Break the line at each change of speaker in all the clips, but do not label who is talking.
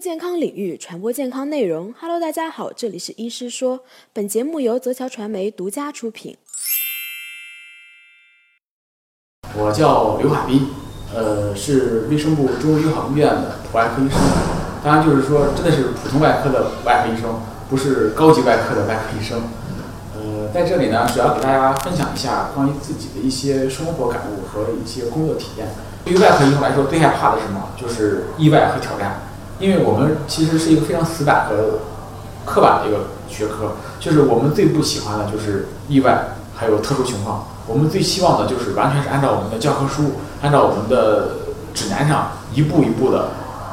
健康领域，传播健康内容。Hello，大家好，这里是医师说。本节目由泽桥传媒独家出品。
我叫刘海斌，呃，是卫生部中医好医院的普外科医生。当然，就是说，真的是普通外科的外科医生，不是高级外科的外科医生。呃，在这里呢，主要给大家分享一下关于自己的一些生活感悟和一些工作体验。对于外科医生来说，最害怕的是什么？就是意外和挑战。因为我们其实是一个非常死板和刻板的一个学科，就是我们最不喜欢的就是意外，还有特殊情况。我们最希望的就是完全是按照我们的教科书，按照我们的指南上一步一步的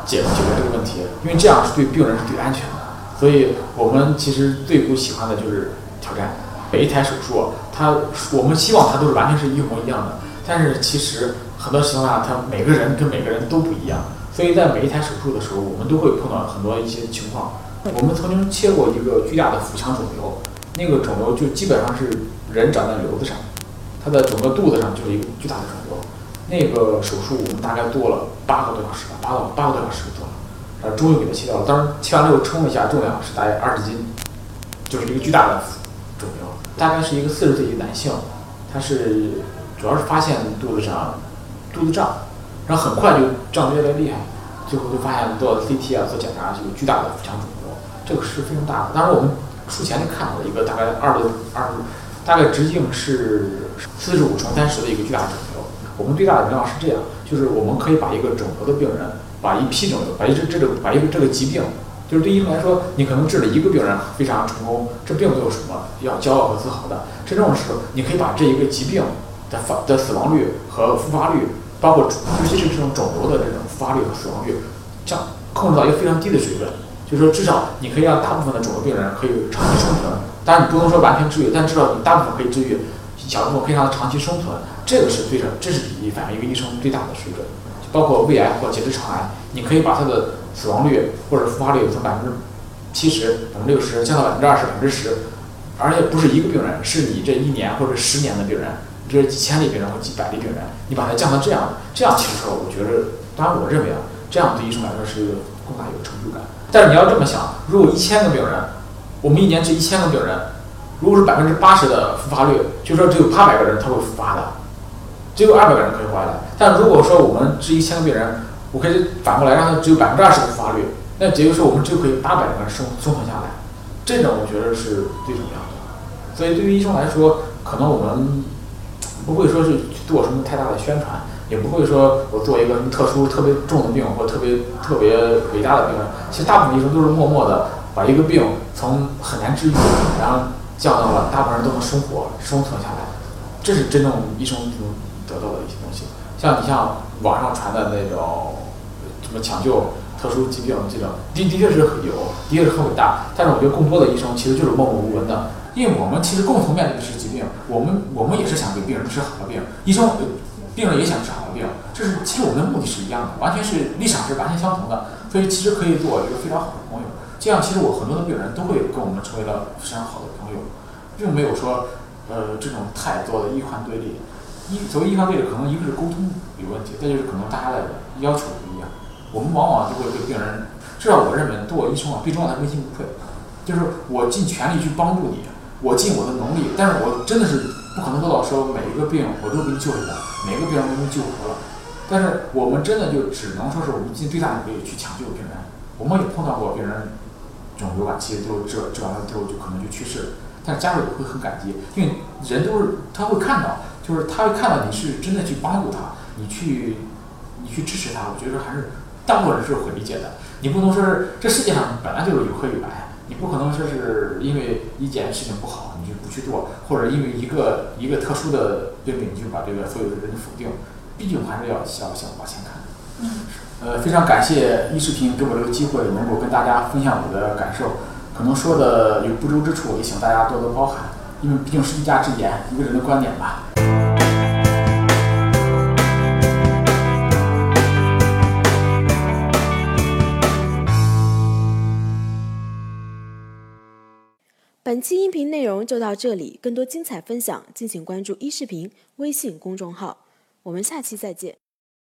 解解决这个问题，因为这样是对病人是最安全的。所以我们其实最不喜欢的就是挑战。每一台手术，它我们希望它都是完全是一模一样的，但是其实很多情况下，它每个人跟每个人都不一样。所以在每一台手术的时候，我们都会碰到很多一些情况。我们曾经切过一个巨大的腹腔肿瘤，那个肿瘤就基本上是人长在瘤子上，它的整个肚子上就是一个巨大的肿瘤。那个手术我们大概做了八个多小时吧，八到八个多小时做了，然后终于给它切掉了。当时切完之后称了一下重量是大概二十斤，就是一个巨大的肿瘤。大概是一个四十岁一个男性，他是主要是发现肚子上肚子胀。然后很快就胀得越来越厉害，最后就发现做 CT 啊，做检查就有巨大的腹腔肿瘤，这个是非常大的。当时我们术前就看到了一个大概二十二十，大概直径是四十五乘三十的一个巨大肿瘤。我们最大的荣耀是这样，就是我们可以把一个肿瘤的病人，把一批肿瘤，把一这这个把一个这个疾病，就是对医生来说，你可能治了一个病人非常成功，这并没有什么要骄傲和自豪的。真正的是，你可以把这一个疾病的发的死亡率和复发率。包括尤其是这种肿瘤的这种复发率和死亡率，降控制到一个非常低的水准，就是说至少你可以让大部分的肿瘤病人可以长期生存。当然你不能说完全治愈，但至少你大部分可以治愈，小部分可以让它长期生存。这个是最常，这是你反映一个医生最大的水准。包括胃癌或结直肠癌，你可以把它的死亡率或者复发率从百分之七十、百分之六十降到百分之二十、百分之十，而且不是一个病人，是你这一年或者十年的病人。这是几千例病人或几百例病人，你把它降到这样，这样其实说，我觉得，当然我认为啊，这样对医生来说是一个更大有成就感。但是你要这么想，如果一千个病人，我们一年治一千个病人，如果是百分之八十的复发率，就说只有八百个人他会复发的，只有二百个人可以活下来。但如果说我们治一千个病人，我可以反过来让他只有百分之二十的复发率，那也就是说我们就可以八百个人生生存下来。这种我觉得是最重要的。所以对于医生来说，可能我们。不会说是做什么太大的宣传，也不会说我做一个什么特殊特别重的病或特别特别伟大的病。其实大部分医生都是默默的把一个病从很难治愈，然后降到了大部分人都能生活生存下来。这是真正医生能得到的一些东西。像你像网上传的那种什么抢救特殊疾病这种，的的确是有，的确是很伟大。但是我觉得更多的医生其实就是默默无闻的。因为我们其实共同面对的是疾病，我们我们也是想给病人治好的病，医生病人也想治好的病，这是其实我们的目的是一样的，完全是立场是完全相同的，所以其实可以做一个非常好的朋友。这样其实我很多的病人都会跟我们成为了非常好的朋友，并没有说呃这种太多的医患对立。医所谓医患对立，可能一个是沟通有问题，再就是可能大家的要求不一样。我们往往就会对病人，至少我认为做医生啊，最重要的问心无愧，就是我尽全力去帮助你。我尽我的能力，但是我真的是不可能做到说每一个病我都给你救下来，每个病人都给你救活了。但是我们真的就只能说是我们尽最大努力去抢救病人。我们也碰到过病人肿瘤晚期，最后治治完了之后就可能就去世了，但是家属也会很感激，因为人都是他会看到，就是他会看到你是真的去帮助他，你去你去支持他，我觉得还是大部分人是会理解的。你不能说是这世界上本来就是有黑与白。你不可能说是因为一件事情不好你就不去做，或者因为一个一个特殊的对比你就把这个所有的人否定，毕竟还是要想想往前看。嗯。呃，非常感谢易视频给我这个机会，能够跟大家分享我的感受，可能说的有不周之处，也请大家多多包涵，因为毕竟是一家之言，一个人的观点吧。
本期音频内容就到这里，更多精彩分享，敬请关注“一视频”微信公众号。我们下期再见。